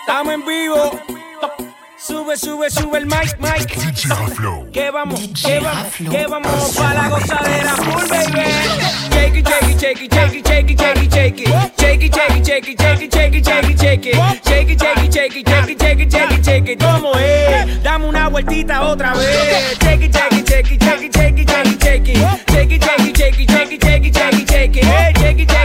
Estamos en vivo. Sube, sube, sube el mic, mic. Que vamos, que vamos, que vamos para la gozadera full, baby. Shake it, shake it, shake it, shake it, shake it, shake it, shake it. Shake it, shake it, shake it, shake it, shake it, shake it, shake it. Shake it, shake it, shake it, shake it, shake it, shake it, shake it. ¿Cómo es? Dame una vueltita otra vez. Shake it, shake it, shake it, shake it, shake it, shake it, shake it. Shake it, shake it, shake it, shake it, shake it, shake it, shake it. Shake shake.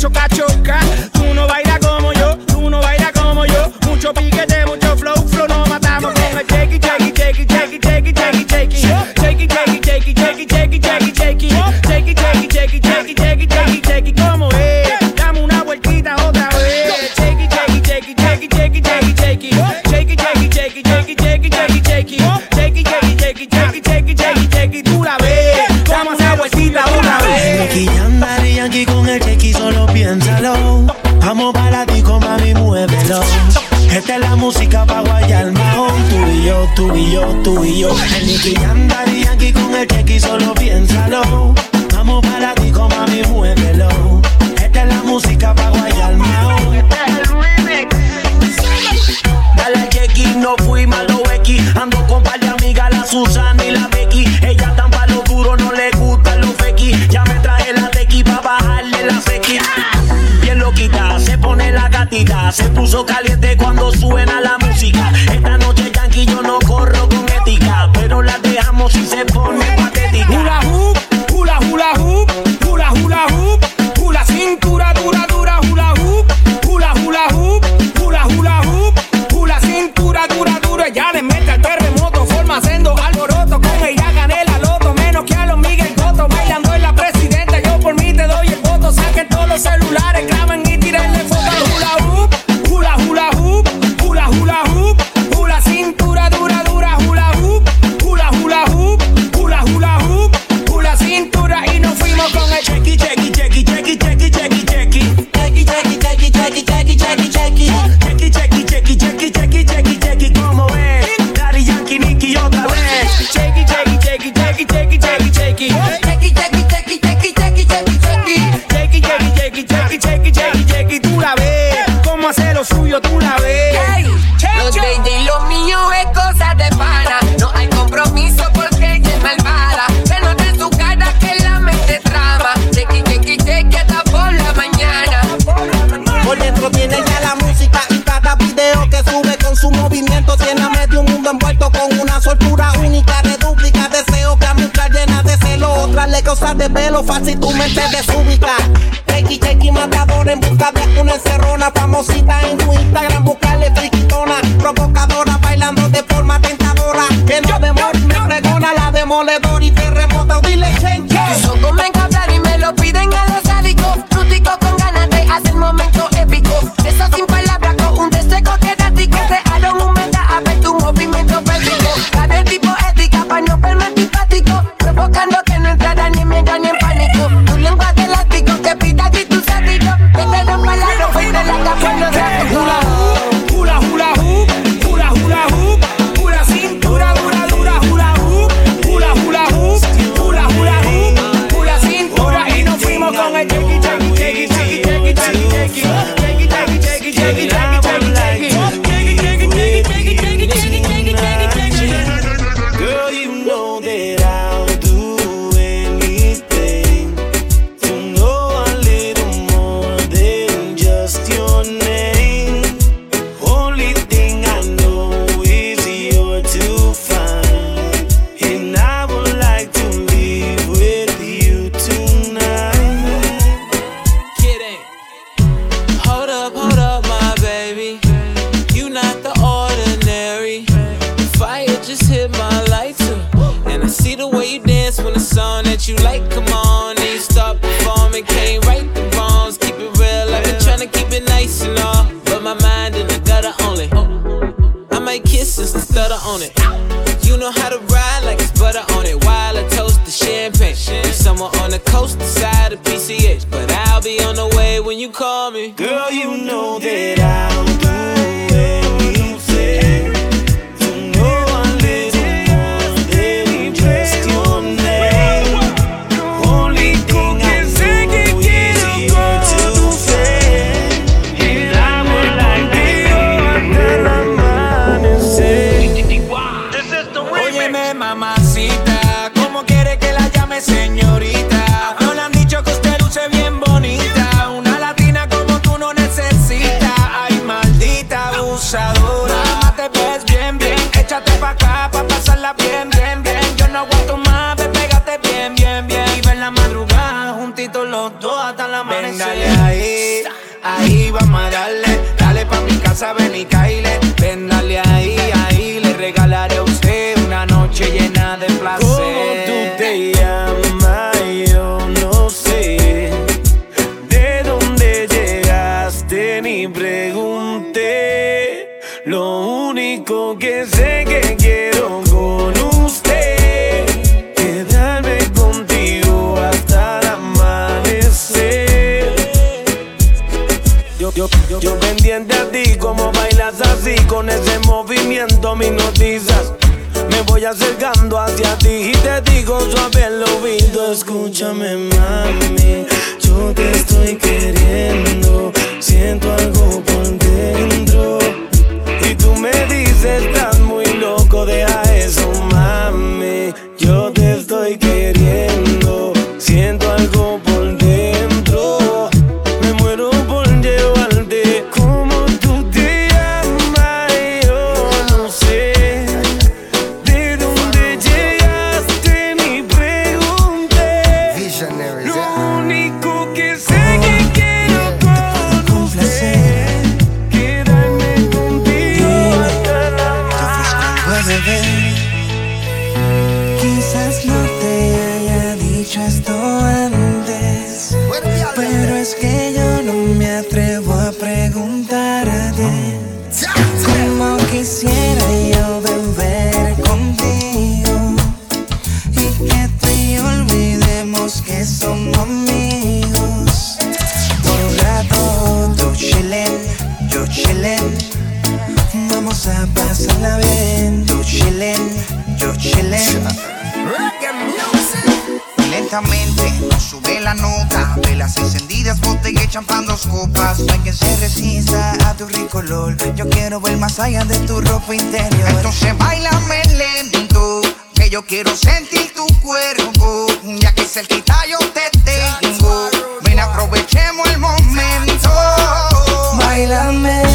choca, choca. Tú no bailas como yo, tú no bailas como yo. Mucho piquete, mucho flow, flow, no matamos con el shakey, shakey, shakey, shakey, shakey, shakey, shakey. Shakey, shakey, shakey, shakey, shakey, shakey, shakey. Shakey, shakey, shakey, shakey, shakey, shakey, shakey. ¿Cómo es? Dame una vueltita otra vez. Shakey, shakey, shakey, shakey, shakey, shakey, shakey. Shakey, shakey, shakey, shakey, shakey, shakey, shakey. Shakey, shakey, shakey, shakey, shakey, shakey. Tú la ves aquí yankee con el chequi, solo piénsalo. Vamos para ti, mami, muévelo. Esta es la música pa' guayar mahón Tú y yo, tú y yo, tú y yo. El Nicky y Yankee con el chequi Solo piénsalo. Vamos para ti, mami, muévelo. Esta es la música pa' guayar mahón Dale chequi, no fui malo X. Ando con par de amigas, la Susana. gatita se puso caliente cuando suena pones en movimiento, me hipnotizas. Me voy acercando hacia ti y te digo suave el oído. Escúchame, mami, yo te estoy queriendo. Siento al Yo quiero ver más allá de tu ropa interior. Entonces bailame lento, que yo quiero sentir tu cuerpo. Ya que cerquita yo te tengo. Ven, aprovechemos el momento. Bailame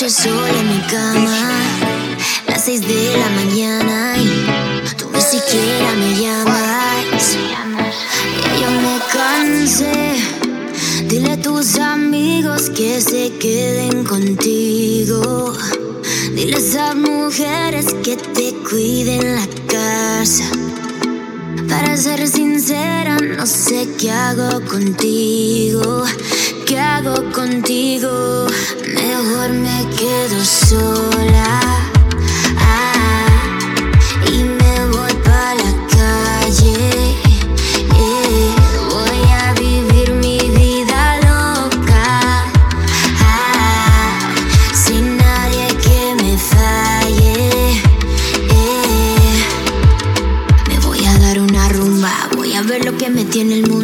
noche sola en mi cama, las seis de la mañana y tú ni siquiera me llamas. Ya yo me cansé, dile a tus amigos que se queden contigo. Dile a esas mujeres que te cuiden la casa. Para ser sincera, no sé qué hago contigo. ¿Qué hago contigo? Mejor me quedo sola. Ah, y me voy para la calle. Eh, voy a vivir mi vida loca. Ah, sin nadie que me falle. Eh, me voy a dar una rumba. Voy a ver lo que me tiene el mundo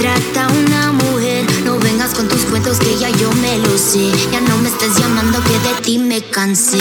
trata una mujer. No vengas con tus cuentos que ya yo me lo sé. Ya no me estés llamando que de ti me cansé.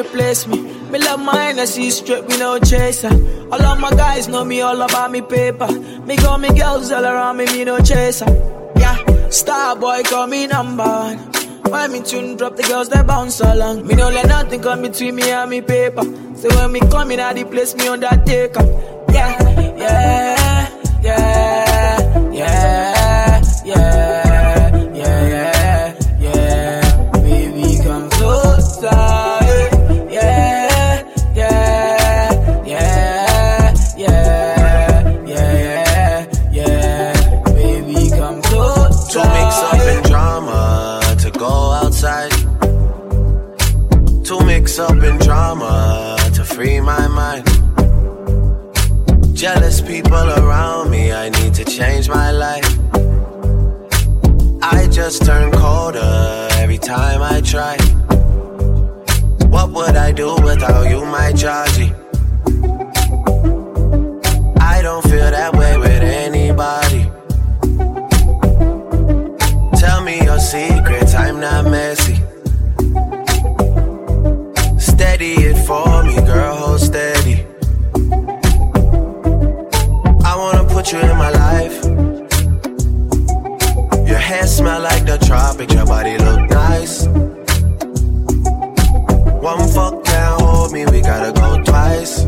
Replace me. Me love my energy straight, we no chaser. All of my guys know me all about me paper. Me got me girls all around me, me no chaser. Yeah, star boy call me number one. Why me tune drop the girls that bounce along? Me no let nothing come between me and me paper. So when me come in, I the place me on that taker. Yeah, yeah, yeah, drama to free my mind. Jealous people around me, I need to change my life. I just turn colder every time I try. What would I do without you, my Georgie? I don't feel that way with anybody. Tell me your secrets, I'm not messy put you in my life. Your hair smell like the tropics, your body look nice. One fuck can't hold me, we gotta go twice.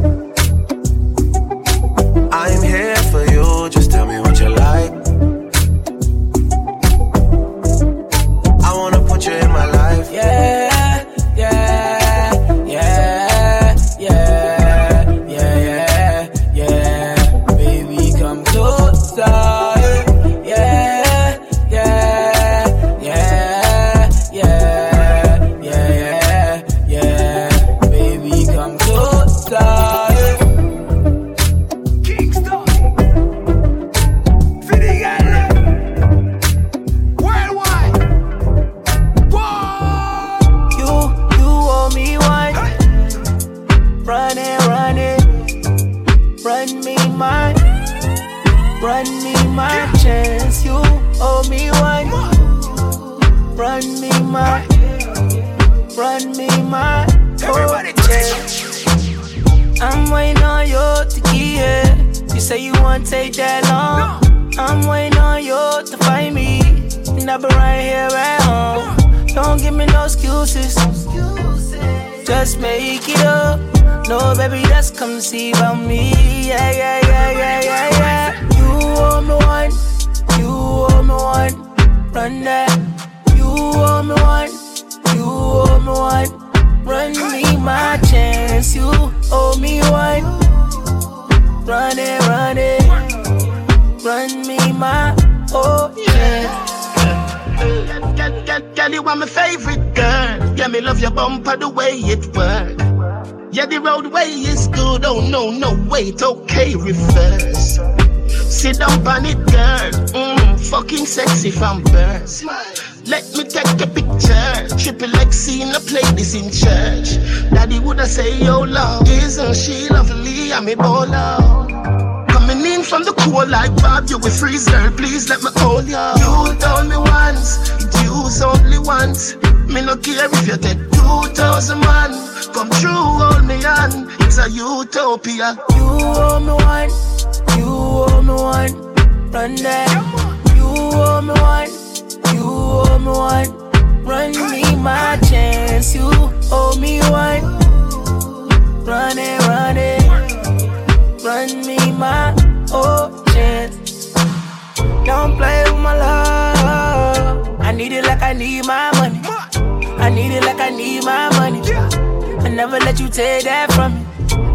Never let you take that from me.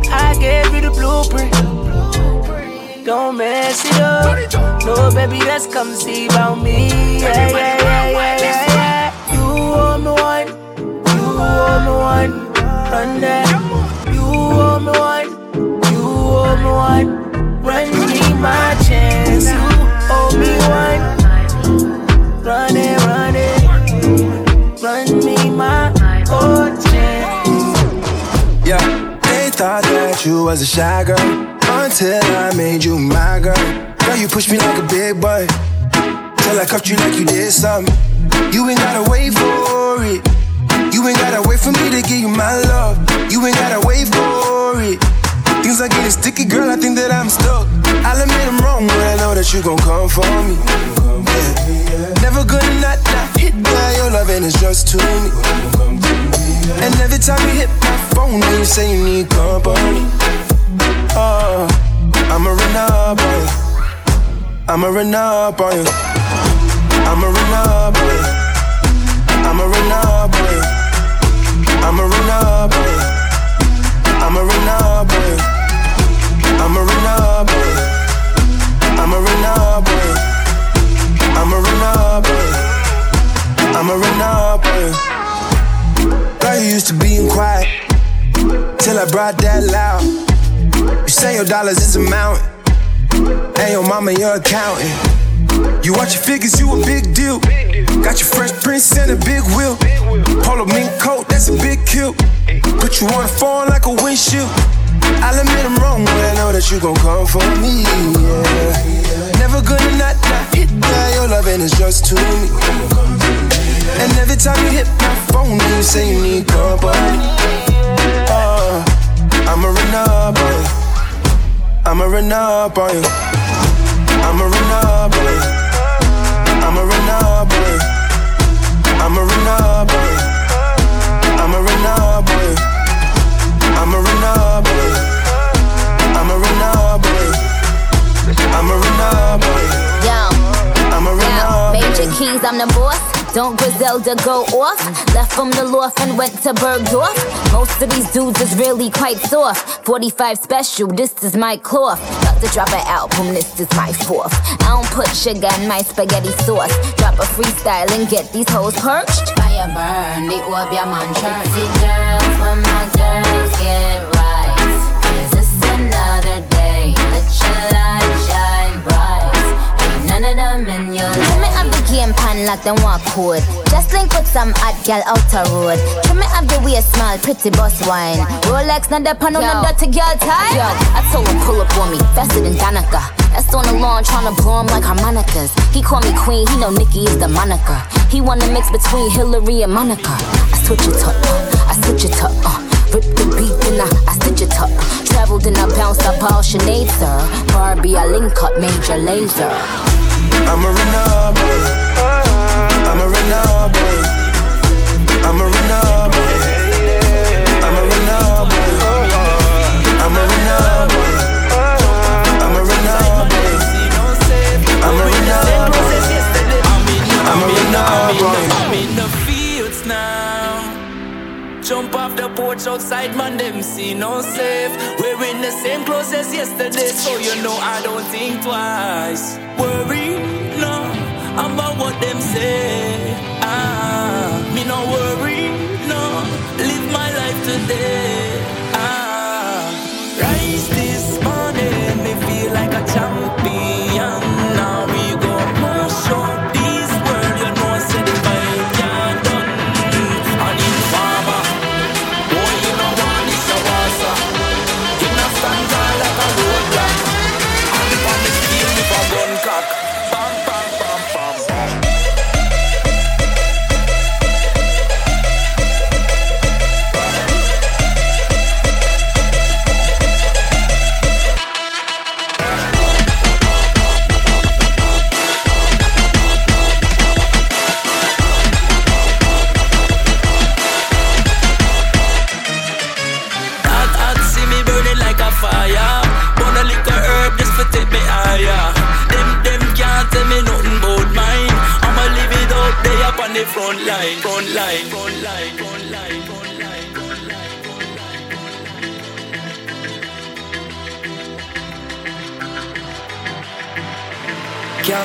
I gave you the blueprint. Don't mess it up. No, baby, let's come see about me. Yeah, yeah, yeah, yeah, yeah, yeah. You owe me one. You owe me one. Run that. You owe me one You owe me one. Run me my chance. You owe me one. Run it, run it. Run me my you was a shy girl until I made you my girl. Girl, you pushed me like a big boy till I cuffed you like you did something. You ain't gotta wait for it. You ain't gotta wait for me to give you my love. You ain't gotta wait for it. Things are getting sticky, girl. I think that I'm stuck. I'll admit I'm wrong when I know that you gon' come for me. Yeah. Never gonna not, not hit by your loving is just to me. And every time you hit my phone, you say you need company. Oh, I'ma run up on you. I'ma run up on you. I'ma run up on you. I'ma run up on you. I'ma run up on you. I'ma run up on you. I'ma run up on you. I'ma run up on you. I'ma run up on you. I'ma run up on you. Girl, you used to being quiet till I brought that loud. You say your dollars is a mountain, and your mama your accountant. You watch your figures, you a big deal. Got your fresh prince and a big wheel. Polo mink coat, that's a big kill. Put you on the phone like a windshield. I'll admit I'm wrong, but I know that you gon' come for me. Yeah. Never gonna not, not hit that. Your loving is just to me. And every time you hit my phone, you say you need company. Oh, I'ma run up on you. I'ma run up on you. I'ma run up on you. I'ma run up you. I'ma run up on you. I'ma run up you. I'ma run up on you. I'ma run up on you. Yo, I'ma run yo, up on Major. Keys, I'm the boss. Don't Griselda go off? Left from the loft and went to Bergdorf. Most of these dudes is really quite soft. 45 special, this is my cloth. About to drop an album, this is my fourth. I don't put sugar in my spaghetti sauce. Drop a freestyle and get these hoes perched. Fire burn, the orb, your man Sexy girls, when my girls get right. Is this another day? Let your light shine bright. Ain't none of them in your Trim me up the game pan like them walk code. Just link with some hot gal outer road. Trim me up the waist small, pretty boss wine. Rolex, not the pan on the dirty girl tie. Yo, I told him pull up on me, faster than Danica. That's on the lawn tryna blow him like harmonicas. He call me queen, he know Nikki is the moniker. He wanna mix between Hillary and Monica. I switch it up, uh, I switch it up, uh. Rip the beat and I, I stitch it up. Traveled and I bounced up all Sinead, sir. Barbie, I link up Major Lazer. I'ma run up on you. I'ma run up on you. I'ma run up on you. I'ma run up on you. I'ma run up on you. I'ma run up on you. I'm in the fields now. Jump off the porch outside, man, them see no safe. Wearing the same clothes as yesterday, so you know I don't think twice. Worry, no, about what them say. Ah, me no worry, no, live my life today. Ah, rise this morning, me feel like a champion.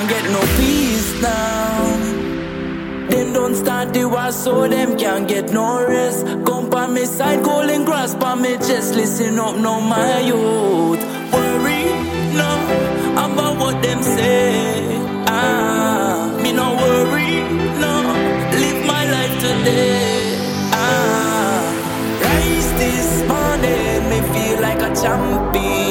Can't get no peace now. Them don't start the war, so them can't get no rest. Come by me side, calling grass by me chest. Listen up, no my youth. Worry, no, about what them say. Ah, me no worry, no, live my life today. Ah, rise this morning, me feel like a champion.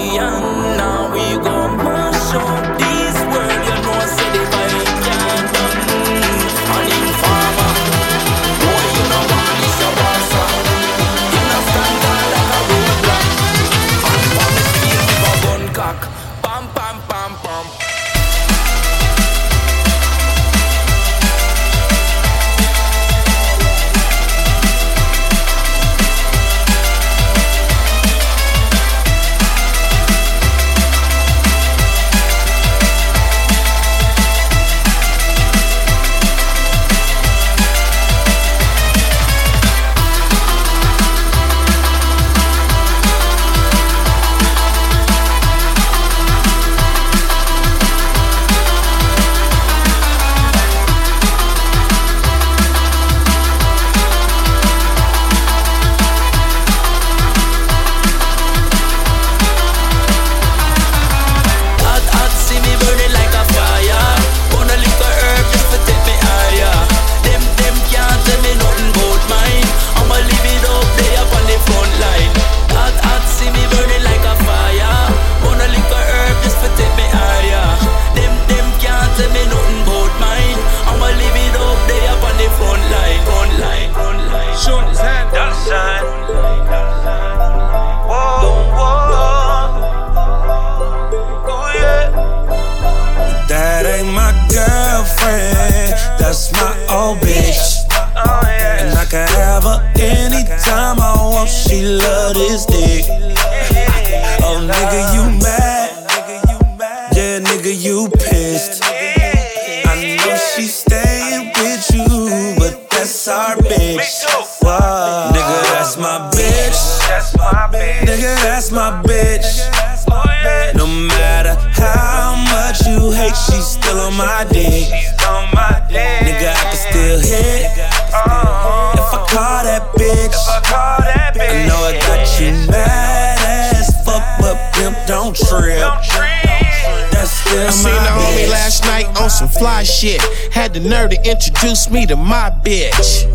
Some fly shit. Had the nerve to introduce me to my bitch.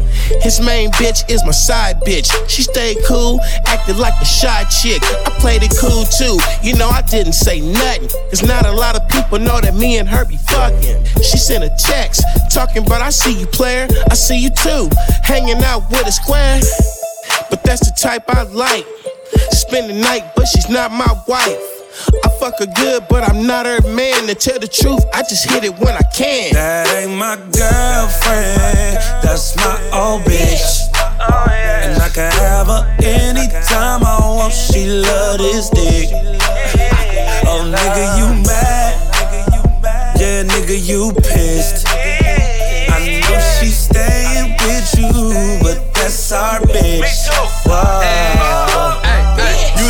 His main bitch is my side bitch. She stayed cool, acted like a shy chick. I played it cool too. You know, I didn't say nothing. Cause not a lot of people know that me and her be fucking. She sent a text talking about I see you, player. I see you too. Hanging out with a square. But that's the type I like. Spend the night, but she's not my wife. I fuck her good, but I'm not her man. To tell the truth, I just hit it when I can. That ain't my girlfriend, that's my old bitch. And I can have her anytime I want. She love this dick. Oh nigga, you mad? Yeah, nigga, you pissed. I know she staying with you, but that's our bitch. Wow.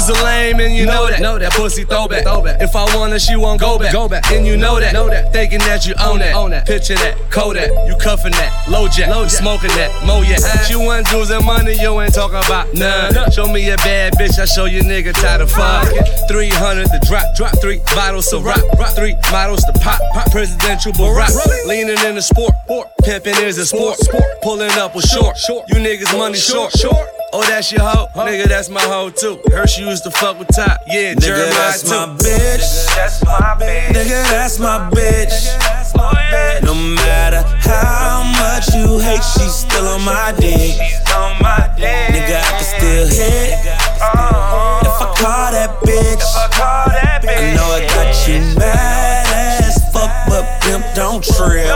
You's a lame and you know that. Know that pussy throwback. throwback. If I want her, she won't go back. Go back. And you know that. Know that. Thinking that you own that. Own that. Picture that. Kodak. You cuffing that. LoJack. Low jack. Smoking that. Mo yeah. She want jewels and money. You ain't talking about none. Show me a bad bitch. I show you nigga tired of fucking. 300 to drop. Drop. Three bottles of rock. rock. Three models to pop. Pop. Presidential Barack. Leaning in the sport. Pimping is a sport. Pulling up with short. You niggas money short. Short. Oh, that's your hoe? Nigga, that's my hoe too. Her she used to fuck with top. Yeah, Nigga, Jeremiah that's too. my bitch. That's my bitch. Nigga, that's my bitch. No matter how much you hate, she's still on my dick. Nigga, I can still hit. If I call that bitch, I know I got you mad as fuck, but pimp don't trip.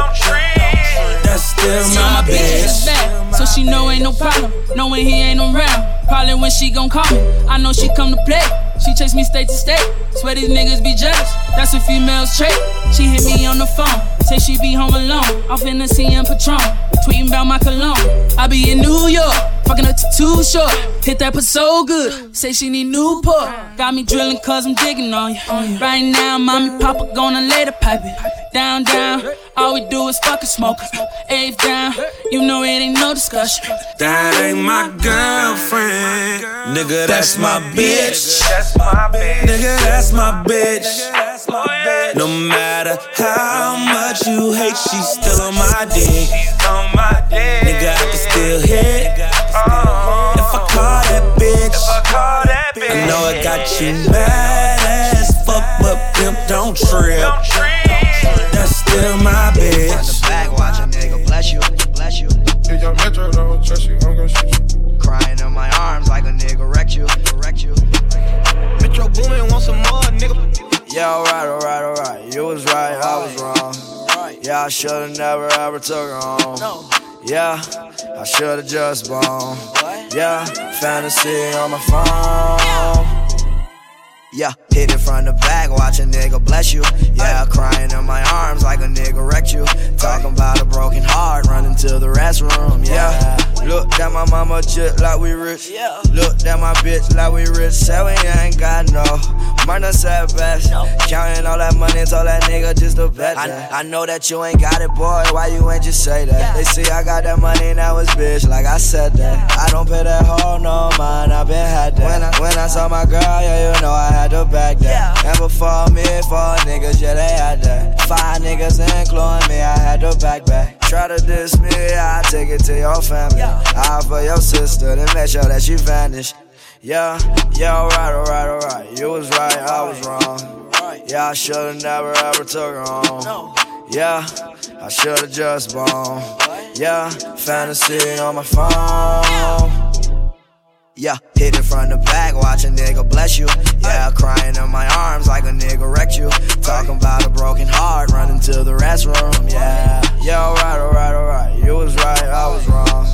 That's still So my bitch bitch. back, so she know ain't no problem. Knowing he ain't around, probably when she gon' call me. I know she come to play. She chase me state to state. Swear these niggas be jealous. That's a female's trait. She hit me on the phone. Say she be home alone. Off in the and Patron. Tweeting about my cologne. I be in New York. Fucking her t- too short. Hit that put so good. Say she need new Newport. Got me drilling cause I'm digging on you. Right now, mommy, papa gonna lay the pipe it. Down, down. All we do is fucking smoke. Eighth down. You know it ain't no discussion. That ain't my girlfriend. Nigga, that's my bitch. Nigga, that's my bitch. No matter how much you hate, she's still on my dick. Nigga, I can still hit. Uh-huh. If I call that bitch, I know I got you mad as fuck, but pimp don't trip. That's still my bitch. Back, watch a nigga bless you, bless you. If your metro don't trust you, I'm gonna shoot you. Crying in my arms like a nigga wrecked you, wrecked you. Metro Boomin want some more, nigga. Yeah, alright, alright, alright. You was right, I was wrong. Yeah, I should've never ever took her home. Yeah, I should've just blown. Yeah, fantasy on my phone. Yeah, hit it from the back, watch a nigga bless you. Yeah, crying in my arms like a nigga wrecked you. Talking about a broken heart, running to the restroom. Yeah, look at my mama just like we rich. Yeah. Look at my bitch like we rich. Say we ain't got no money, best. Counting all that money, told that nigga just a bet. I, I know that you ain't got it, boy. Why you ain't just say that? They see I got that money, now it's bitch. Like I said that. I don't pay that hoe no mind. I been had that. When I, when I saw my girl, yeah, you know I had to back that. And before me, four niggas, yeah, they had that. Five niggas including me, I had to back back. Try to diss me, I take it to your family. I for your sister, then make sure that she vanished. Yeah, yeah, alright, alright, alright. You was right, I was wrong. Yeah, I should've never ever took her home. Yeah, I should've just blown. Yeah, fantasy on my phone. Yeah, hit it from the back, watch a nigga bless you. Yeah, crying in my arms like a nigga wrecked you. Talking about a broken heart, running to the restroom. Yeah, yeah, alright, alright, alright. You was right, I was wrong.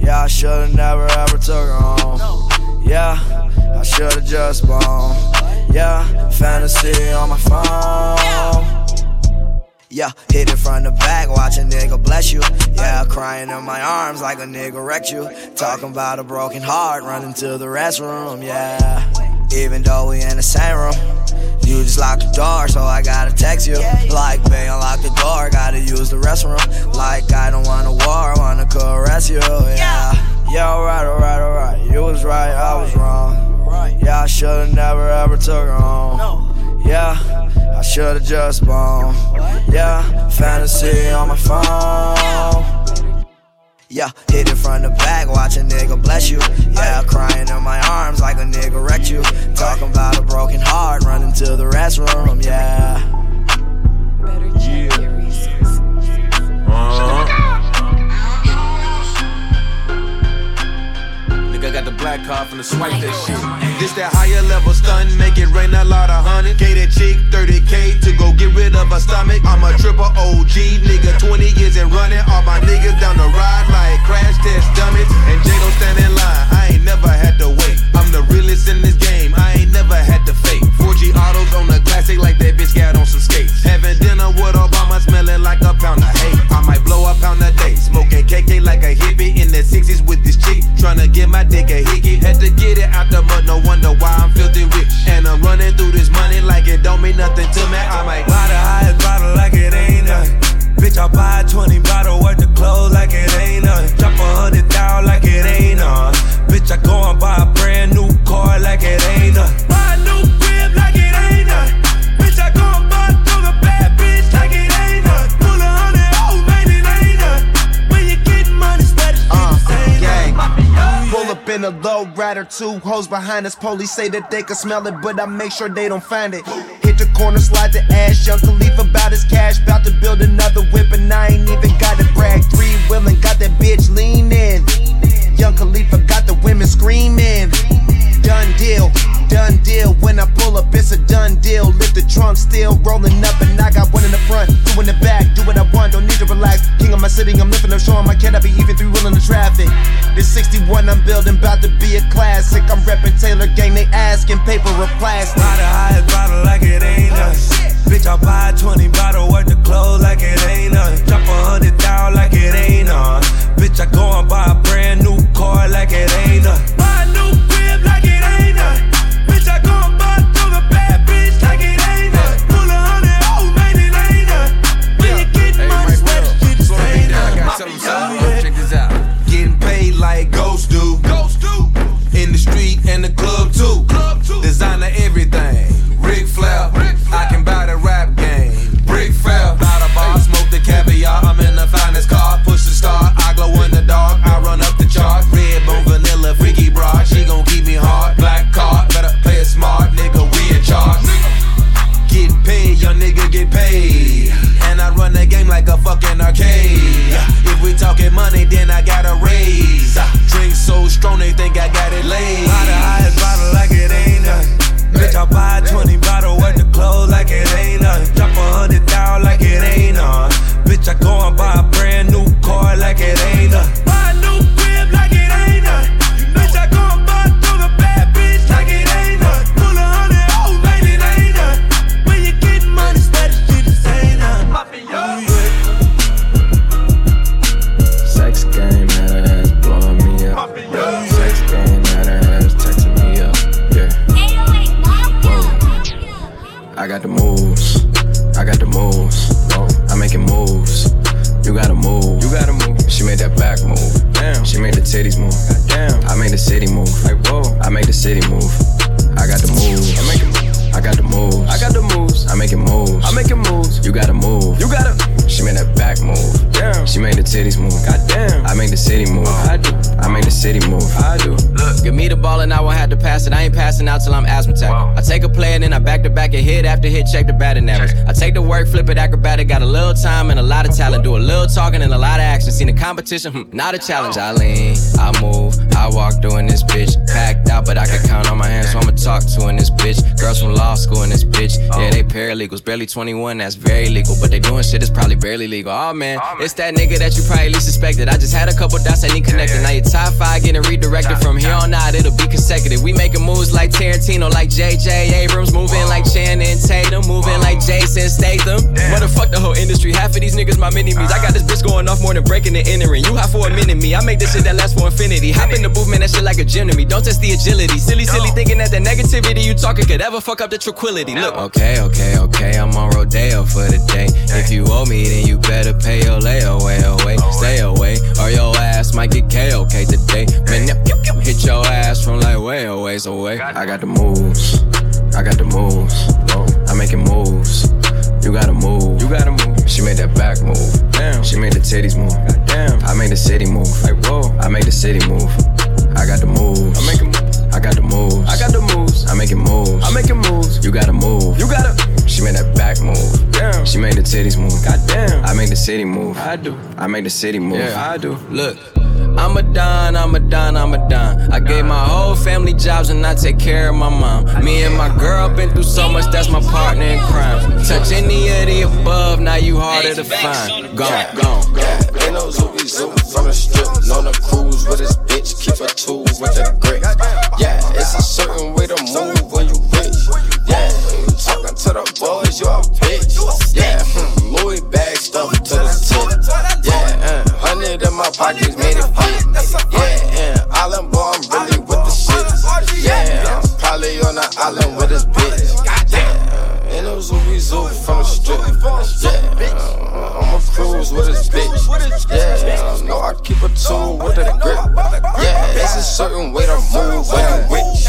Yeah, I should've never ever took her home. Yeah, I should've just blown. Yeah, fantasy on my phone. Yeah, hit it from the back, watch a nigga bless you. Yeah, crying in my arms like a nigga wrecked you. Talking about a broken heart, running to the restroom. Yeah, even though we in the same room. You just locked the door, so I gotta text you. Like, babe, unlock the door, gotta use the restroom. Like, I don't wanna war, I wanna caress you. Yeah, yeah, alright, alright, alright. You was right, I was wrong. Yeah, I should've never ever took her home. Yeah. I should've just blown. Yeah, fantasy on my phone. Yeah, hit it from the back, watch a nigga bless you. Yeah, crying in my arms like a nigga wrecked you. Talking about a broken heart, running to the restroom, yeah. Yeah. Uh-huh. Nigga got the black card from the swipe that shit. This that higher level stun, make it rain a lot of honey. Gay that chick 30k to go get rid of her stomach. I'm a triple OG nigga, 20 years and running. All my niggas down the ride like crash test dummies. And J don't stand in line, I ain't never had to wait. I'm the realest in this game, I ain't never had to fake. Forgiatos on the classic like that bitch got on some skates. Having dinner with Obama, smelling like a pound of hate. I might blow a pound a day, smoking KK like a hippie in the 60s with this chick. Tryna get my dick a hickey. Had to get it out the mud, no wonder why I'm filthy rich. And I'm running through this money like it don't mean nothing to me. I might buy the highest bottle like it ain't nothing. Bitch, I buy 20 two hoes behind us. Police say that they can smell it, but I make sure they don't find it. Hit the corner, slide the ash. Young Khalifa about his cash, about to build another whip, and I ain't even got to brag. Three willing, got that bitch leaning. Young Khalifa got the women screaming. Done deal, done deal. When I pull up, it's a done deal. Lift the trunk, still rolling up, and I got one in the front, two in the back. Do what I want, don't need to relax. King of my city, I'm lifting up, showing my kid I be even three wheeling the traffic. This 61 I'm building, about to be a classic. I'm repping Taylor Gang, they asking paper or plastic. Buy the highest bottle like it ain't oh, nothing. Bitch, I buy a 20 bottle worth of clothes like it ain't nothing. Drop a hundred thousand like it ain't nothing. Bitch, I go and buy a brand new car like it ain't nothing. Buy a new like ghosts do. Ghosts do. In the street and the club too. Club too. Designer everything. Ric Flair. I can buy the rap game. Brick fair. Buy the bar, smoke the caviar. I'm in the finest car. Push the start. I glow in the dark. I run up the chart. Red bone vanilla, freaky broad. She gon' keep me hard. Black card. Better play it smart, nigga. We in charge. Get paid, young nigga get paid. And I run the game like a fucking arcade. Talking money, then I got a raise. Drink so strong, they think I got it laid. Buy the highest bottle like it ain't nothing. Bitch, I buy a 20 bottle worth of clothes like it ain't nothing. Drop a hundred thousand like it competition, hmm, not a challenge. I lean, I move, I walk doing this bitch. Packed out, but I can count on my hands, so I'ma talk to in this bitch. Girls from law school in this bitch. Yeah, they paralegals, barely 21, that's very legal. But they doing shit that's probably barely legal. Oh man, it's that nigga that you probably least suspected. I just had a couple dots I need connected. Now your top five getting redirected from here on out, it'll be consecutive. We making moves like Tarantino, like JJ Abrams, moving like Channing Tatum, moving like Jason Statham. Motherfuck the whole industry, half of these niggas my mini me's. I got this bitch going off more than breaking and entering. You hot for a minute, me. I make this shit that lasts for infinity. Hop in the booth, man, that shit like a gym to me. Don't test the agility. Silly, silly thinking that the negativity you talking could ever fuck up the tranquility. Look. Okay, okay, okay, I'm on Rodeo for the day. If you owe me, then you better pay your layaway away. Stay away, or your ass might get KOK today. Man, hit your ass from like way away, away. I got the moves. I got the moves. I'm making moves. You gotta move. You gotta move. She made that back move. Damn. She made the titties move. Damn. I made the city move. Like whoa. I made the city move. I got the moves. I make I got the moves. I got the moves. I'm making moves. I'm making moves. You gotta move. You gotta. She made that back move. Damn. She made the titties move. Goddamn. I make the city move. I do. I make the city move. Yeah, I do. Look. I'm a don, I'm a don, I'm a don. I gave my whole family jobs and I take care of my mom. Me and my girl been through so much, that's my partner in crime. Touch any of the above, now you harder to find. Gone, gone, gone. Ain't no zoopy zoop from the strip. On the cruise with his bitch, keep a tool with a grip. Yeah, it's a certain way to move when you rich. Yeah, talking to the boys, you a bitch. Yeah, hmm, Louis bag stuff to the tip. Yeah, hundred in my pockets made it fit. Yeah, and island boy, I'm really with the shit. Yeah, I'm probably on the island with his bitch. Yeah, ain't no zoopy zoop from the strip. Yeah, uh, I'm a cruise with his bitch. Yeah, no, I keep a tool with a grip. Yeah, it's a certain way to move when you rich.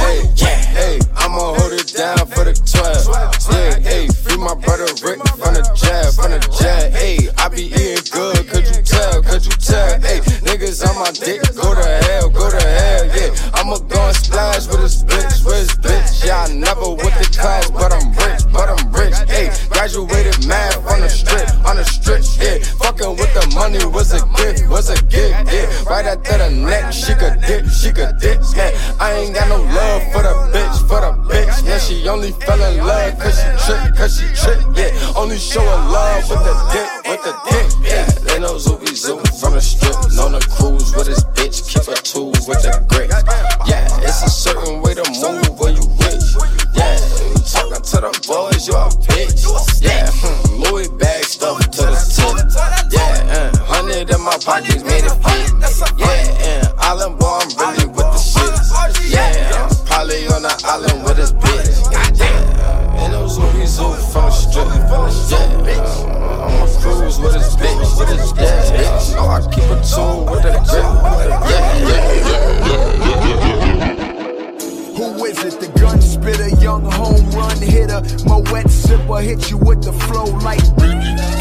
Hey, I'ma hold it down for the 12. Yeah, hey, free my brother Rick from the jab, from the jab. Hey, I be eating good, could you tell, could you tell? Hey, niggas on my dick, go to hell, go to hell, yeah. I'ma go and splash with his bitch, with his bitch. Yeah, I never with to class, but I'm but I'm rich. Hey, graduated math on the strip, on the strip, yeah. Fucking with the money was a gift, was a gift, yeah. Right after the neck, she could dip, she could dip, yeah. I ain't got no love for the bitch, for the bitch, yeah. She only fell in love cause she trick, cause she trick, yeah. Only showing love with the dick, with the dick, yeah. They know Zoopy Zoop from the strip, on the cruise with his bitch, keep a tool with the grip. Yeah, it's a certain way to move when you to the boys, you a bitch. Yeah, hmm, Louis bag stuff to the tip. Yeah, uh, hundred in my pockets made it fit. Yeah, and island boy, I'm really with the shit. Yeah, I'm probably on the island with his bitch. Yeah, ain't no zoopy zoop from the strip. Yeah, I'm a cruise with his bitch. Yeah. No, I keep a tool with a grip. My wet sipper hit you with the flow like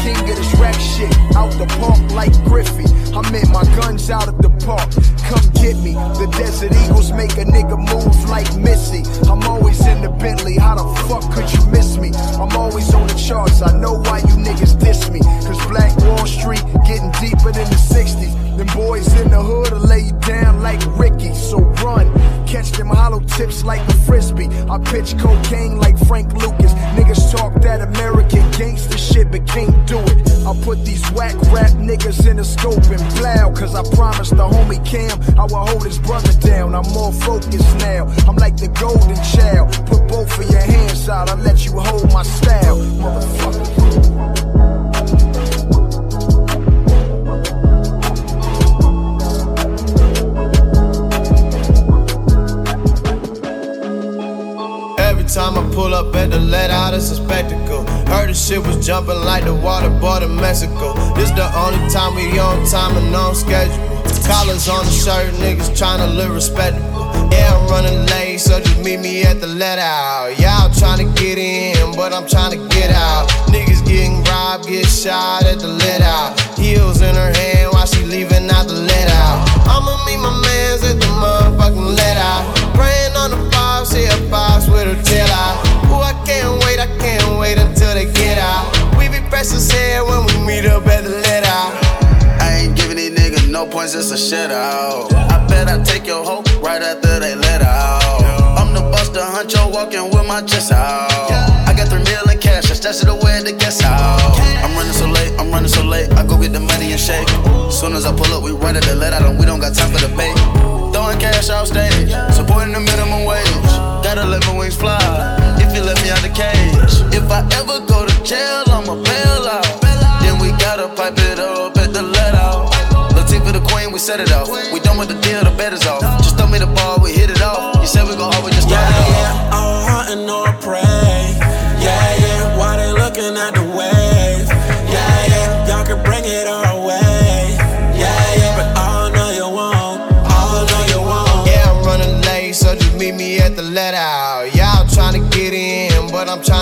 King of this rap shit, out the park like Griffey. I meant my guns out of the park. Come get me. The Desert Eagles make a nigga move like Missy. I'm always in the Bentley. How the fuck could you miss me? I'm always on the charts. I know why you niggas diss me. Cause Black Wall Street getting deeper than the 60s. Them boys in the hood will lay you down like Ricky. So run. Catch them hollow tips like a frisbee. I pitch cocaine like Frank Lucas. Niggas talk that American gangster shit, but can't do it. I put these whack rap niggas in the scope and plow. Cause I promised the homie Cam I will hold his brother down. I'm more focused now. I'm like the golden child. Put both of your hands out, I'll let you hold my style. Motherfucker. Time I pull up at the let out, it's a spectacle. Heard the shit was jumping like the water bought in Mexico. This the only time we on time and on schedule. Collars on the shirt, niggas tryna live respectable. Yeah, I'm running late, so just meet me at the let out. Y'all tryna get in, but I'm tryna get out. Niggas getting robbed, get shot at the let out. Heels in her hand while she leaving out the let out. I'ma meet my mans at the motherfucking let out. Praying on the five, see a box with her tail out. Ooh, I can't wait, I can't wait until they get out. We be pressing head when we meet up at the let out. I ain't giving these niggas no points, it's a shit out. I bet I take your hoe right after they let out. I'm the buster huncho walking with my chest out. I got three million cash, I stashed it away at the guest house. I'm running so late, I'm running so late. I go get the money and shake. Soon as I pull up, we right at the let out, and we don't got time for the bait. Throwing cash off stage, supporting the minimum wage. Gotta let my wings fly. If you let me out the cage, if I ever go to jail, I'ma bail out. Then we gotta pipe it up at the let out. Latifah the queen, we set it off. We done with the deal, the bet is off. Just throw me the ball, we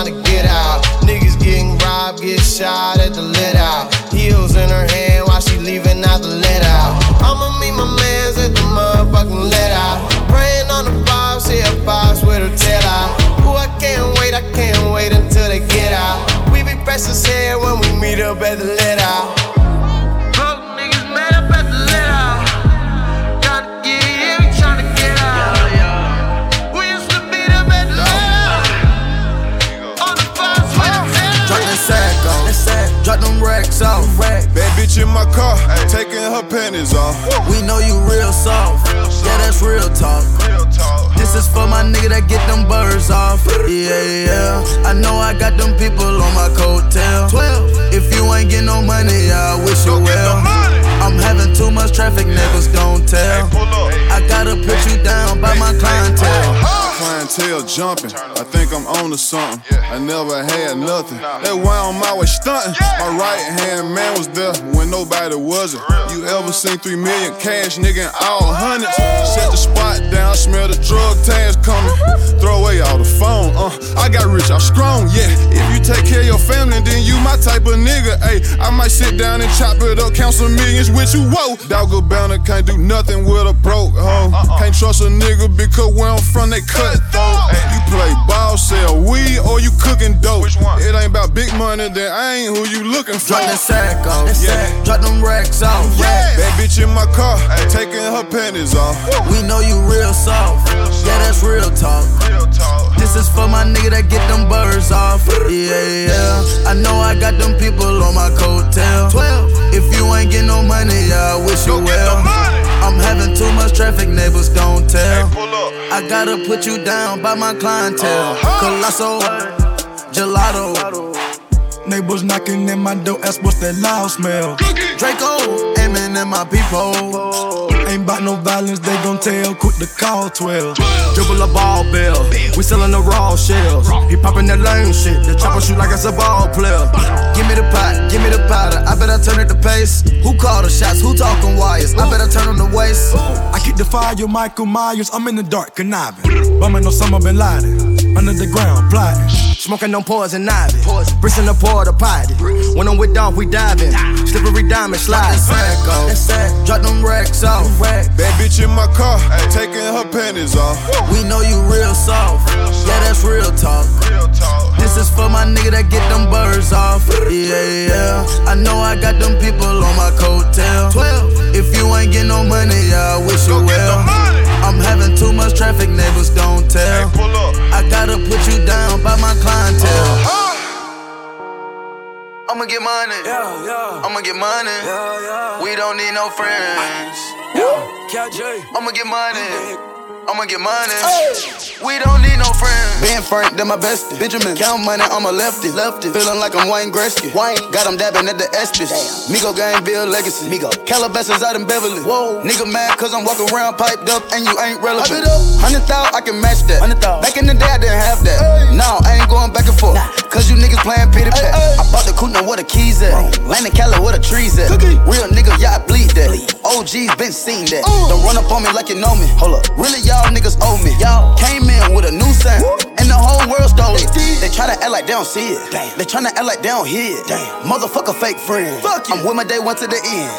in, but get out. Niggas getting robbed, get shot at the let out. Heels in her hand while she leaving out the let out. I'ma meet my mans at the motherfucking let out. Praying on the box, see a box with her tail out. Ooh, I can't wait, I can't wait until they get out. We be as hell when we meet up at the let out. Them racks off. Bad bitch in my car, taking her panties off. We know you real soft. Yeah, that's real talk. This is for my nigga that get them birds off. Yeah, yeah. I know I got them people on my coattail. 12. If you ain't get no money, I wish you well. I'm having too much traffic, niggas gon' tell. I gotta put you down by my clientele. Clientele jumping, I think I'm on to something. I never had nothing. That's why I'm always stunting. My right hand man was there when nobody wasn't. You ever seen three million cash, nigga, in all hundreds? Set the spot down, smell the drug tags coming. Throw all the phone, uh. I got rich, I'm strong, yeah. If you take care of your family, then you my type of nigga, ayy. I might sit down and chop it up, count some millions with you, whoa. Dog banner can't do nothing with a broke hoe. Can't trust a nigga because where I'm from, they cut throat. You play ball, sell weed, or you cooking dope. It ain't about big money, then I ain't who you looking for. Drop that sack off. Yeah. Drop them racks off. Bad bitch in my car, taking her panties off. We know you real soft. Yeah, that's real talk. real talk. This is for my nigga that get them birds off. Yeah, yeah. I know I got them people on my coattail. 12. If you ain't get no money, I wish you well. I'm having too much traffic, neighbors don't tell. I gotta put you down by my clientele. Colosso, gelato. Neighbors knocking in my door, ask what's that loud smell. Draco, aiming at my people. Ain't bout no violence, they gon' tell. Quick to call 12. Dribble a ball bill. We sellin' the raw shells. He poppin' that lame shit. The chopper shoot like it's a ball player. Give me the pot, give me the powder. I better turn it to pace. Who called the shots? Who talking wires? I better turn on the waist. I keep the fire, Michael Myers. I'm in the dark, conniving. Bumming on Osama bin Laden. Under the ground, plotting. Smoking on poison ivy. Bricks in the porta potty. When I'm with Dolph, we diving. Slippery diamond slide. Drop them racks off. Bad bitch in my car, taking her panties off. We know you real soft. Yeah, that's real talk. This is for my nigga that get them birds off. Yeah, yeah. Yeah. I know I got them people on my coattail. 12. If you ain't get no money, I wish you well. I'm having too much traffic, neighbors don't tell. I gotta put you down by my clientele. Uh-huh. I'ma get money. Yeah, yeah. I'ma get money. Yeah, yeah. We don't need no friends. I'ma get money. I'ma get money. We don't need no friends. Ben Frank, they my bestie. Benjamin, count money, I'm a lefty. Lefty. Feeling like I'm Wayne Gretzky. Wayne. Got him dabbing at the Espys. Migo gang build legacy. Migo. Calabasas out in Beverly. Whoa. Nigga mad cause I'm walking around piped up and you ain't relevant. Hundred thousand, I can match that. Back in the day, I didn't have that. Now I ain't going back and forth. Cause you niggas playing pity pat. I bought the now where the keys at? Landing Cali, where the trees at? Real nigga, yeah, I bleed that. OG's been seen that. Don't run up on me like you know me. Hold up. Really, y'all niggas owe me. Y'all came in with a new sign. And the whole world stole it. They try to act like they don't see it. Damn. They tryna act like they don't hear it. Damn. Motherfucker fake friend. Fuck you. I'm with my day one to the end.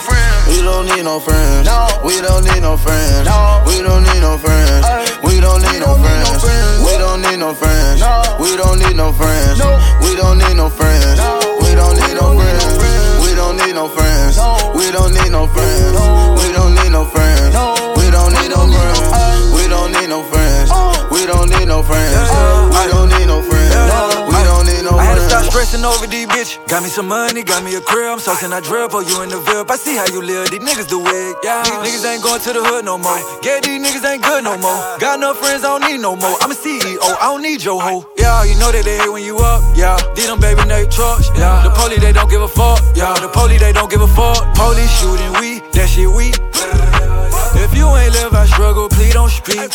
We don't need no friends. No. We don't need no friends. No. We don't need no friends. We don't need no friends. We don't need no friends. No. We don't need no friends. No. We don't need no friends. We don't need no friends. We don't need no friends. We don't need no friends. We don't need no friends. We don't need no friends. We don't need no friends don't need no friends. We don't need no friends. We don't need no friends. I had to stop stressing over these bitches. Got me some money, got me a crib. I'm saucing, I drip for you in the VIP. I see how you live. These niggas do it. Yeah. These niggas ain't going to the hood no more. Yeah, these niggas ain't good no more. Got no friends, I don't need no more. I'm a CEO, I don't need your hoe. Yeah, you know that they hate when you up. Yeah, these them baby Nate trucks. Yeah, the police they don't give a fuck. Yeah, the police they don't give a fuck. Police shooting we, that shit we. If you ain't live, I struggle. Please don't speak.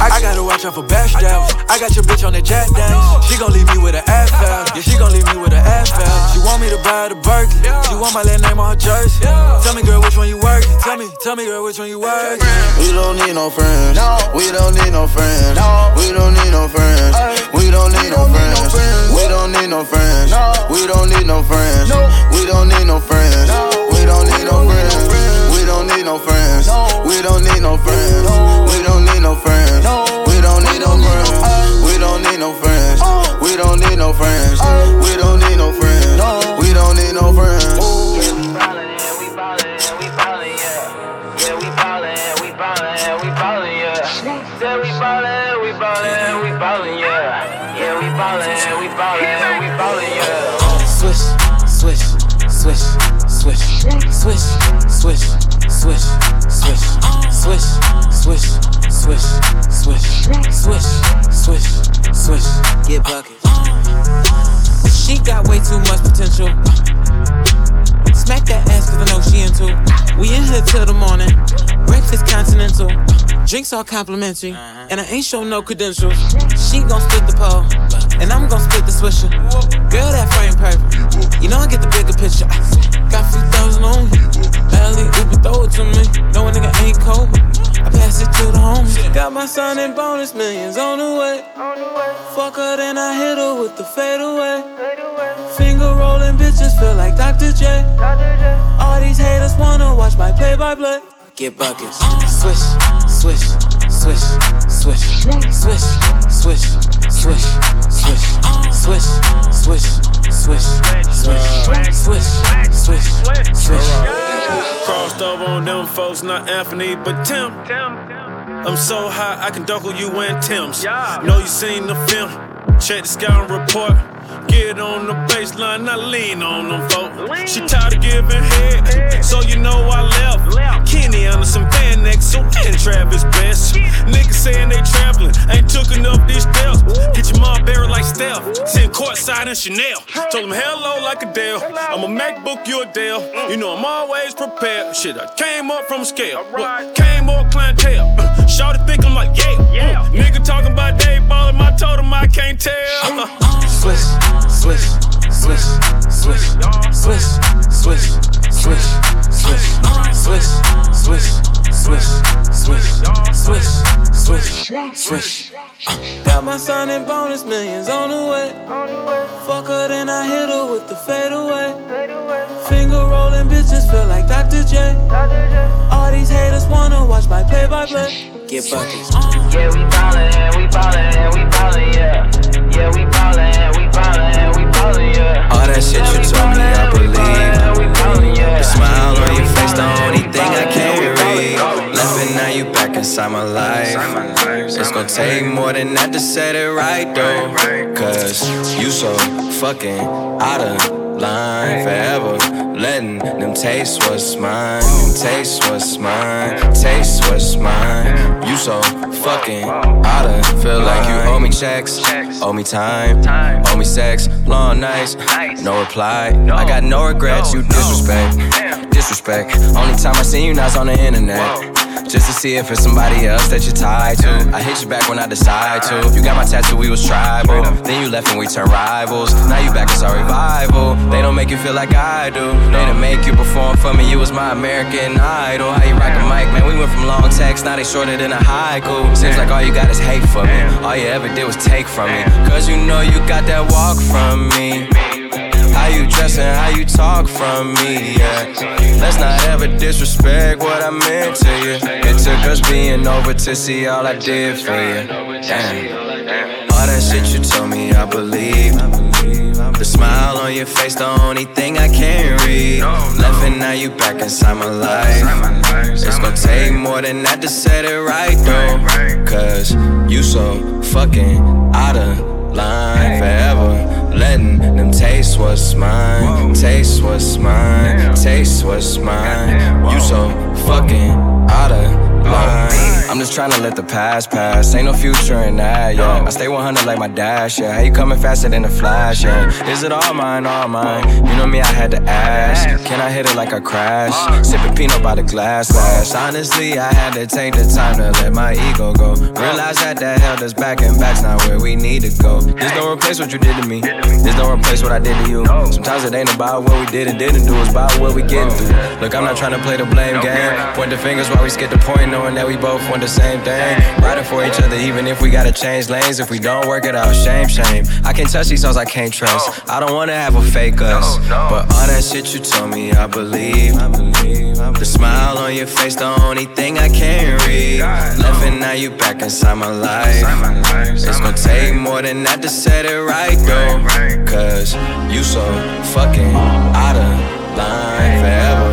I gotta watch out for bash devils. I got your bitch on the jack dance. She gon' leave me with an ass valve. Yeah, she gon' leave me with an ass valve. She want me to buy the Berkeley. She want my last name on her jersey. Tell me, girl, which one you working? Tell me, tell me, girl, which one you working? We don't need no friends. No. We don't need no friends. No. We don't need no friends. We don't need no friends. We don't need no friends. No. We don't need no friends. No. We don't need no friends. No. We don't need no friends. We don't need no friends. We don't need no friends. We don't need no friends. Drinks all complimentary. Uh-huh. And I ain't show no credentials. She gon' split the pole. And I'm gon' split the swisher. Girl, that frame perfect. You know I get the bigger picture. Got a few thousand on me. Barely Uber throw it to me. No a nigga ain't cold. I pass it to the homies. Got my son in bonus millions on the way. Fuck her, then I hit her with the fadeaway. Finger rolling bitches feel like Dr. J. All these haters wanna watch my play by play. Get buckets. Swish, swish, swish, swish, swish, swish, swish, swish, swish, swish, swish, swish, swish, swish, swish. Swish crossed over on them folks, not Anthony, but Tim. I'm so high, I can duckle you in Tim's. Know you seen the film, check the scout report. Get on the baseline, I lean on them folks. She tired of giving head, so you know I left. Kenny Anderson, Van Exel, so and Travis Best. Niggas saying they traveling, ain't took enough these steps. Get your mom buried like Steph, sitting courtside in Chanel. Told him hello like a Dale. I'm a MacBook, you a Dell. You know I'm always prepared. Shit, I came up from scale. What? Came up clientele. Shorty think I'm like, yeah. Uh, nigga talking about Dave Ballin', I told him I can't tell. Swish, swish, swish, swish, swish, swish, swish, swish, swish, swish, swish, swish, swish, swish, swish. Got my son bonus millions on the way. Fuck her, then I hit her with the fadeaway. Finger rolling bitches feel like Dr. J. All these haters wanna watch my play by play. Get buckets. Yeah, we ballin', we ballin', we ballin', yeah. Yeah, we ballin', we ballin', we ballin', yeah. All that shit you told me, I believe. The smile on your face, the only inside my life. It's gonna take more than that to set it right, though. Cause you so fucking out of line forever. Letting them taste what's mine, them taste what's mine, taste what's mine. You so fucking out of feel like you owe me checks, owe me time, owe me sex, long nights, no reply. I got no regrets, you disrespect, disrespect. Only time I seen you now's on the internet. Just to see if it's somebody else that you're tied to. I hit you back when I decide to. You got my tattoo, we was tribal. Then you left and we turned rivals. Now you back, it's our revival. They don't make you feel like I do. They didn't make you perform for me. You was my American idol. How you rock a mic, man? We went from long text, now they shorter than a haiku. Seems like all you got is hate for me. All you ever did was take from me. Cause you know you got that walk from me. How you dress and how you talk from me, yeah. Let's not ever disrespect what I meant to you. It took us being over to see all I did for you. Damn. All that shit you told me, I believe. The smile on your face, the only thing I can't read. Left and now you back inside my life. It's gonna take more than that to set it right, though. Cause you so fucking out of line forever. letting mine. Taste what's mine. Taste what's mine. You so fucking out of line. I'm just trying to let the past pass. Ain't no future in that, yeah. I stay 100 like my dash, yeah. How you coming faster than the flash, yeah? Is it all mine, all mine? You know me, I had to ask. Can I hit it like a crash? Sipping peanut by the glass, glass. Honestly, I had to take the time to let my ego go. Realize that that held us back and back's not where we need to go. This don't replace what you did to me. This don't replace what I did to you. Sometimes it ain't about what we did and didn't do, it's about what we getting through. Look, I'm not trying to play the blame game. Point the fingers while we skip the point, knowing that we both want the same thing. Riding for each other, even if we gotta change lanes. If we don't work it out, shame, shame. I can't touch these songs I can't trust. I don't wanna have a fake us. But all that shit you told me, I believe. The smile on your face, the only thing I can't read. Left and now you back inside my life. It's gonna take more than that to set it right, though. Cause you so fucking out of line forever.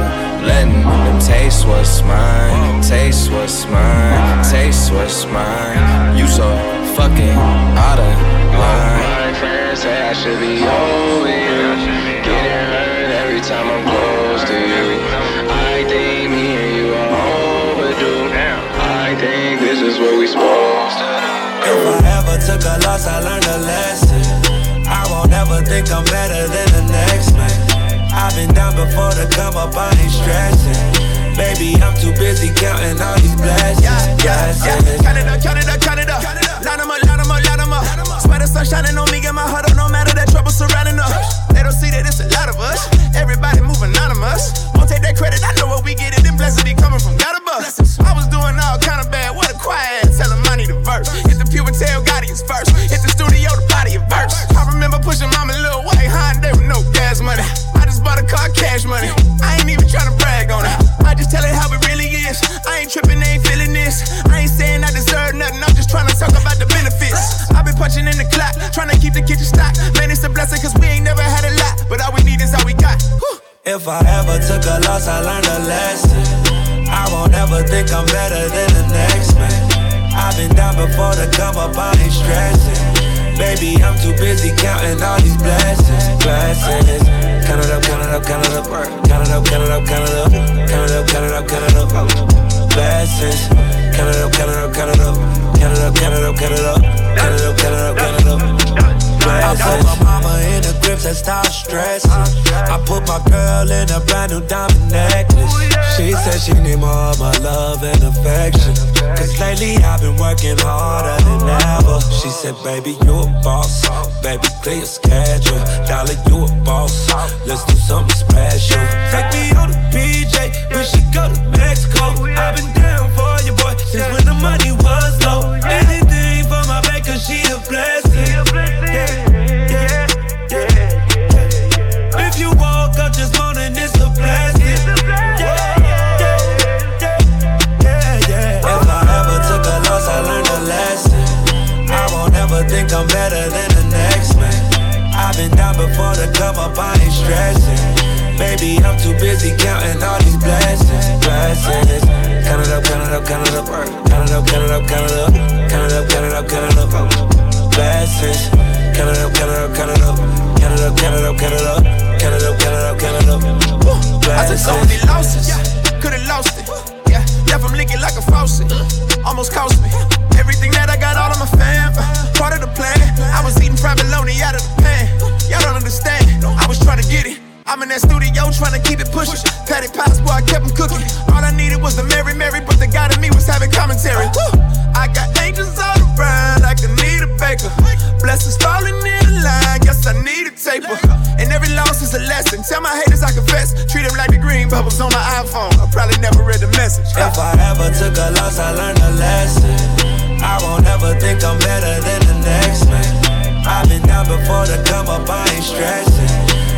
Letting them taste what's mine, taste what's mine, taste what's mine. You so fucking out of line. My friends say I should be over you. Getting hurt every time I'm close to you. I think me and you are overdue. I think this is what we supposed to do. If I ever took a loss, I learned a lesson. I won't ever think I'm better than the next man. I've been down before to come up, I ain't stressing. Baby, I'm too busy counting all these blessings. Yeah, yeah, yeah. Count it up, count it up, count it up. Line them up, line them up, line them up. Swear the sun shining on me, get my heart up, no matter that trouble surrounding us. They don't see that it's a lot of us. Everybody move anonymous. Won't take that credit, I know what we get it. Them blessings be coming from God above. I was doing all kind of bad, what a quiet ass. Tell him I need a verse. Hit the and tell God he's first. Hit the studio to body a verse. I remember pushing mama little white Honda with no gas money. I just bought a car, cash money. Took loss, I learned a lesson. I won't ever think I'm better than the next man. I've been down before to come up, I ain't stressing. Baby, I'm too busy counting all these blessings, blessings. Count it up, count it up, count it up, count it up, count it up, count it up, count it up, count it up, count it up, blessings. Count it up, count it up, count it up, count it up, count it up, count it up, count it up, count it up, count it up. I put my mama in the grips and stop stressing. I put my girl in a brand new diamond necklace. She said she need more of my love and affection. Cause lately I've been working harder than ever. She said, baby, you a boss. Baby, clear your schedule. Dollar, you a boss. Let's do something special. Take me on the PJ. We should go to Mexico. I've been down down before come up, I ain't stressing. Baby, I'm too busy counting all these blessings, blessings. Count it up, count it up, count it up, count it up, count it up, count it up, count it up, count it up, count it up, blessings. Count it up, count it up, count it up, count it up, count it up, count it up, count it up, count it up, count it up. I took so many losses, could've lost it. Yeah, left them leaking like a faucet. Almost cost me everything that I got, all of my fam. Part of the plan. I was eating fried bologna out of the pan. Y'all don't understand. I was trying to get it. I'm in that studio trying to keep it pushing. Patty pots, boy, I kept them cooking. All I needed was a Mary Mary, but the God in me was having commentary. I got angels all around, like I need a baker. Blessings falling in the line, guess I need a taper. And every loss is a lesson. Tell my haters I confess. Treat them like the green bubbles on my iPhone. I probably never read the message. If I ever took a loss, I learned a lesson. I won't ever think I'm better than the next man. I've been down before to come up, I ain't stressing.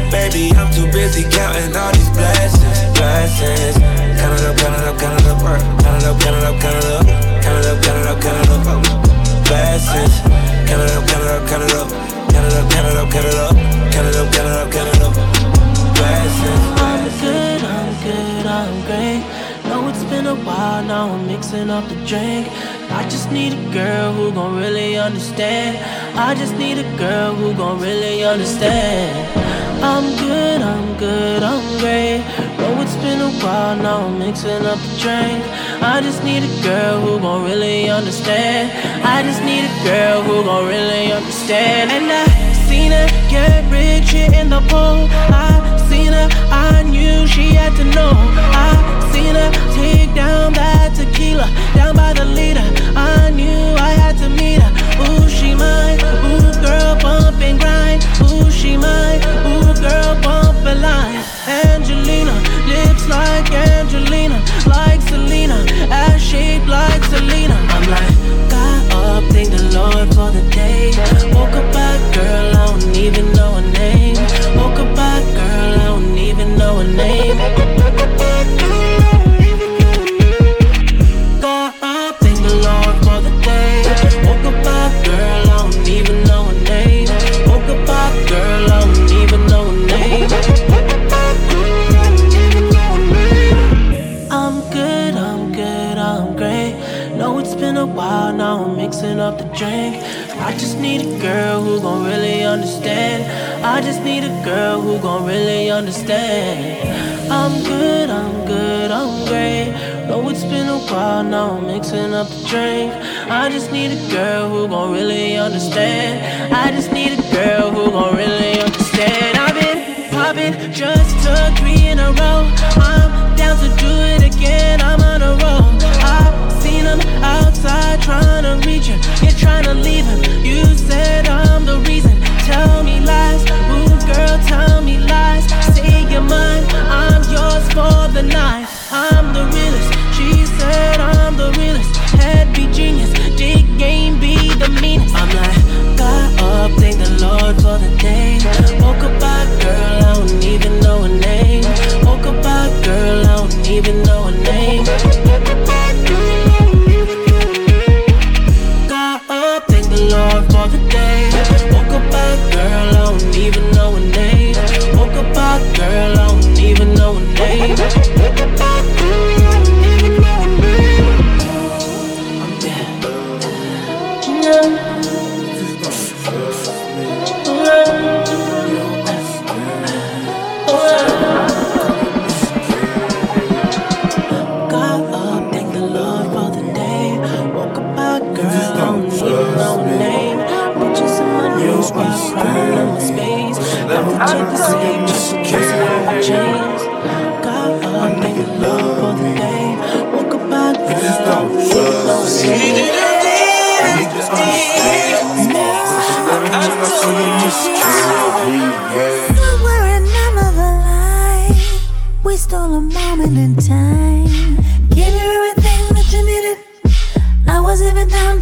Baby, I'm too busy counting all these blessings, blessings. Count it up, count it up, count it up, count it up, count it up, count it up, count it up, count it up, count it up, blessings. Count it up, count it up, count it up, count it up, count it up, count it up, count it up, count it up, count it up, blessings. I'm good, I'm good, I'm great. Know it's been a while now, I'm mixing up the drink. I just need a girl who gon' really understand. I just need a girl who gon' really understand. I'm good, I'm good, I'm great. Know it's been a while now, I'm mixing up the drink. I just need a girl who gon' really understand. I just need a girl who gon' really understand. And I seen her get rich in the pool. I seen her, I knew she had to know. I seen take down that tequila, down by the leader. I knew I had to meet her. Ooh, she mine. Ooh, girl, bump and grind. Ooh, she mine. Ooh, girl, bump a line. Angelina, lips like Angelina, like Selena, ass shaped like Selena. I'm like, got up, thank the Lord for the day. Woke up back, girl, I don't even know her name. Woke up back, girl, I don't even know her name. Been a while now, I'm mixing up the drink. I just need a girl who gon' really understand. I just need a girl who gon' really understand. I'm good, I'm good, I'm great. Know it's been a while now, I'm mixing up the drink. I just need a girl who gon' really understand. I just need a girl who gon' really understand. I've been popping, just took three in a row. I'm down to do it again, I'm on a roll. I've seen him outside trying to reach him, you're trying to leave him. You said I'm the reason, tell me lies. Ooh, girl, tell me lies. Say you're mine, I'm yours for the night. I'm the realest, she said I'm the realest. Head be genius, dig game be the meanest. I'm like, got up, thank the Lord for the day. Woke up know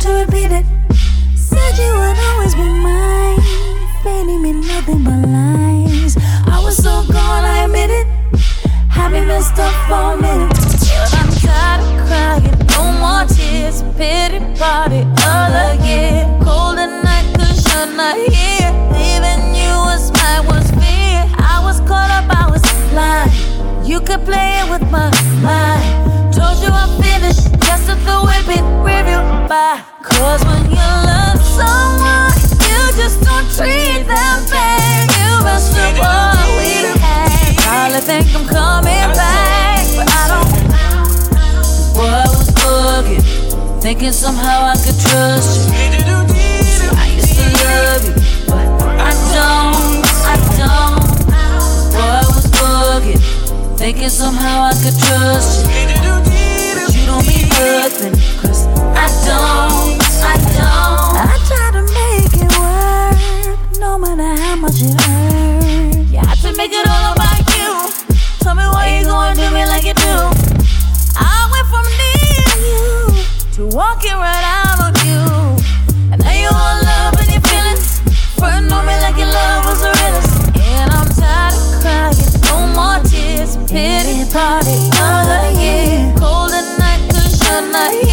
to repeat it. Said you would always be mine. Feeding me nothing but lies. I was so gone, I admit it. Having messed up for a minute. But I'm tired of crying. No more tears. Pity party other year. Cold at night, cause you're not here. Leaving you was my worst fear. I was caught up, I was blind. You could play it with my mind. Told you I'm finished. Just to throw whip it, review by. Cause when you love someone, you just don't treat them fair. You up what we had. Probably think I'm coming back, but I don't. Was thinking somehow I could trust you. I used to love you, but I don't, I don't. I was bugging, thinking somehow I could trust you. But you don't mean nothing, cause I don't, I. I try to make it work, no matter how much it hurts. You have to make it all about you. Tell me why you gonna do me like you do. I went from needing you to walking right out on you. And now you love and your feelings. On me like your love was the. And I'm tired of crying, no more tears. Pity party year. Cold night, cause you're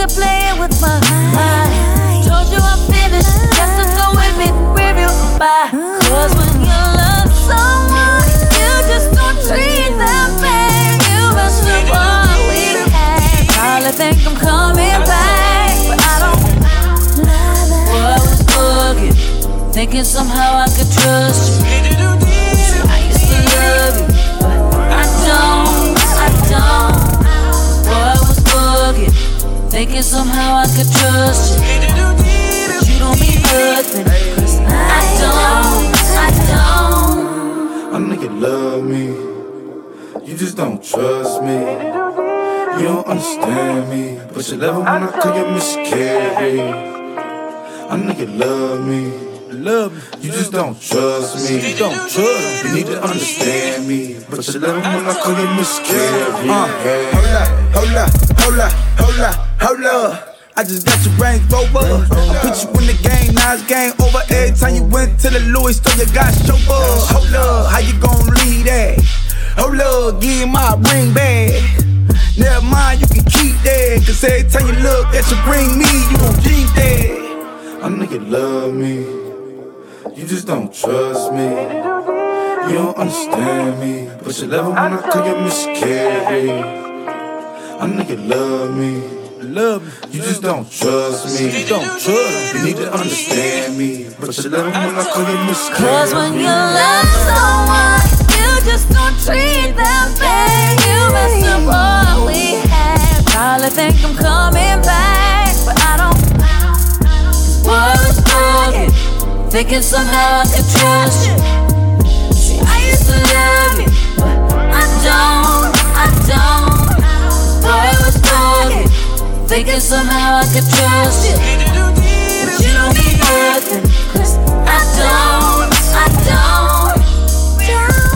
could play with my mind. Told you I'm finished, Guess I'm go with me, review by. Cause when you love someone, you just don't treat them bad. You must have always had. Probably think I'm coming back, but I don't. Boy, I was bugging, thinking somehow I could trust you. Love it when I call you Miss Carey. I know you love me. Love me. You just don't trust me. You don't trust. You need to understand me. But you love it when I call you Miss Carey. Uh, hold up, hold up, hold up, hold up, hold up. I just got your Range Rover. I put you in the game, now it's game over. Every time you went to the Louis store, you got chauffeur. Hold up, how you gon' leave that? Hold up, give my ring back. Never mind, you can keep that. Cause every time you look at you bring me, you gon' keep that. I know you love me. You just don't trust me. You don't understand me. But you love it when I call you Miss Carey. I know you love me. Love me. You just don't trust me. You don't trust me. You need to understand me. But you love it when I call you Miss Carey. Cause when you love someone, you just don't treat them bad. You mess up all we had. Probably think I'm coming back, but I don't. Boy, I was bugging, thinking somehow I could trust you. See, I used to love you, but I don't, I don't. Boy, I was bugging, thinking somehow I could trust you. You don't mean nothing, cause I don't, I don't. don't.